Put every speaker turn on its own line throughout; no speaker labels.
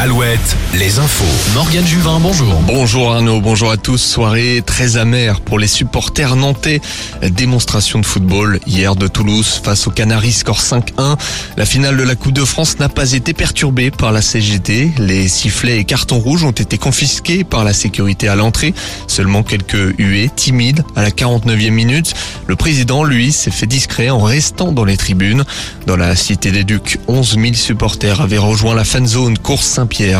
al Les infos.
Morgane Juvin, bonjour.
Bonjour Arnaud, bonjour à tous. Soirée très amère pour les supporters nantais. Démonstration de football hier de Toulouse face aux Canaries, score 5-1. La finale de la Coupe de France n'a pas été perturbée par la CGT. Les sifflets et cartons rouges ont été confisqués par la sécurité à l'entrée. Seulement quelques huées timides à la 49e minute. Le président, lui, s'est fait discret en restant dans les tribunes. Dans la Cité des Ducs, 11 000 supporters avaient rejoint la fan zone course Saint-Pierre.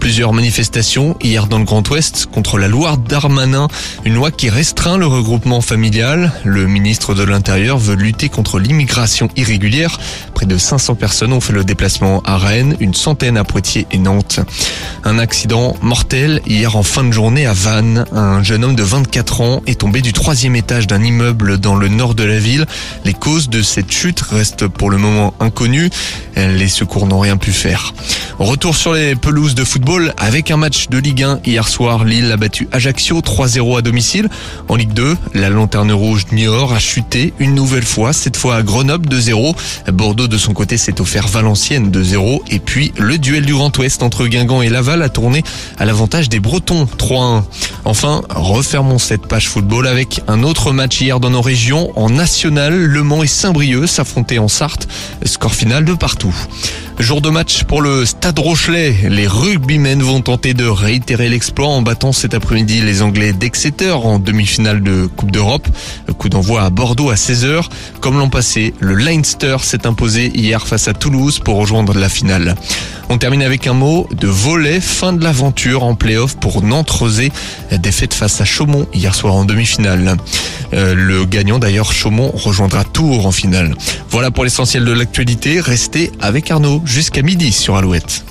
Plusieurs manifestations hier dans le Grand Ouest contre la loi Darmanin, une loi qui restreint le regroupement familial. Le ministre de l'Intérieur veut lutter contre l'immigration irrégulière. Près de 500 personnes ont fait le déplacement à Rennes, une centaine à Poitiers et Nantes. Un accident mortel hier en fin de journée à Vannes. Un jeune homme de 24 ans est tombé du troisième étage d'un immeuble dans le nord de la ville. Les causes de cette chute restent pour le moment inconnues. Les secours n'ont rien pu faire. Retour sur les pelouses de football avec un match de Ligue 1 hier soir. Lille a battu Ajaccio 3-0 à domicile. En Ligue 2, la lanterne rouge Niort a chuté une nouvelle fois, cette fois à Grenoble 2-0. Bordeaux de son côté s'est offert Valenciennes 2-0. Et puis le duel du Grand Ouest entre Guingamp et Laval a tourné à l'avantage des Bretons 3-1. Enfin, refermons cette page football avec un autre match hier dans nos régions. En national, Le Mans et Saint-Brieuc s'affrontaient en Sarthe. Score final de partout. Jour de match pour le Stade Rochelet. Les rugbymen vont tenter de réitérer l'exploit en battant cet après-midi les Anglais d'Exeter en demi-finale de Coupe d'Europe. Coup d'envoi à Bordeaux à 16h. Comme l'an passé, le Leinster s'est imposé hier face à Toulouse pour rejoindre la finale. On termine avec un mot de volet, fin de l'aventure en play-off pour Nantes-Rosé. Défaite face à Chaumont hier soir en demi-finale. Euh, le gagnant d'ailleurs, Chaumont, rejoindra Tours en finale. Voilà pour l'essentiel de l'actualité. Restez avec Arnaud jusqu'à midi sur Alouette.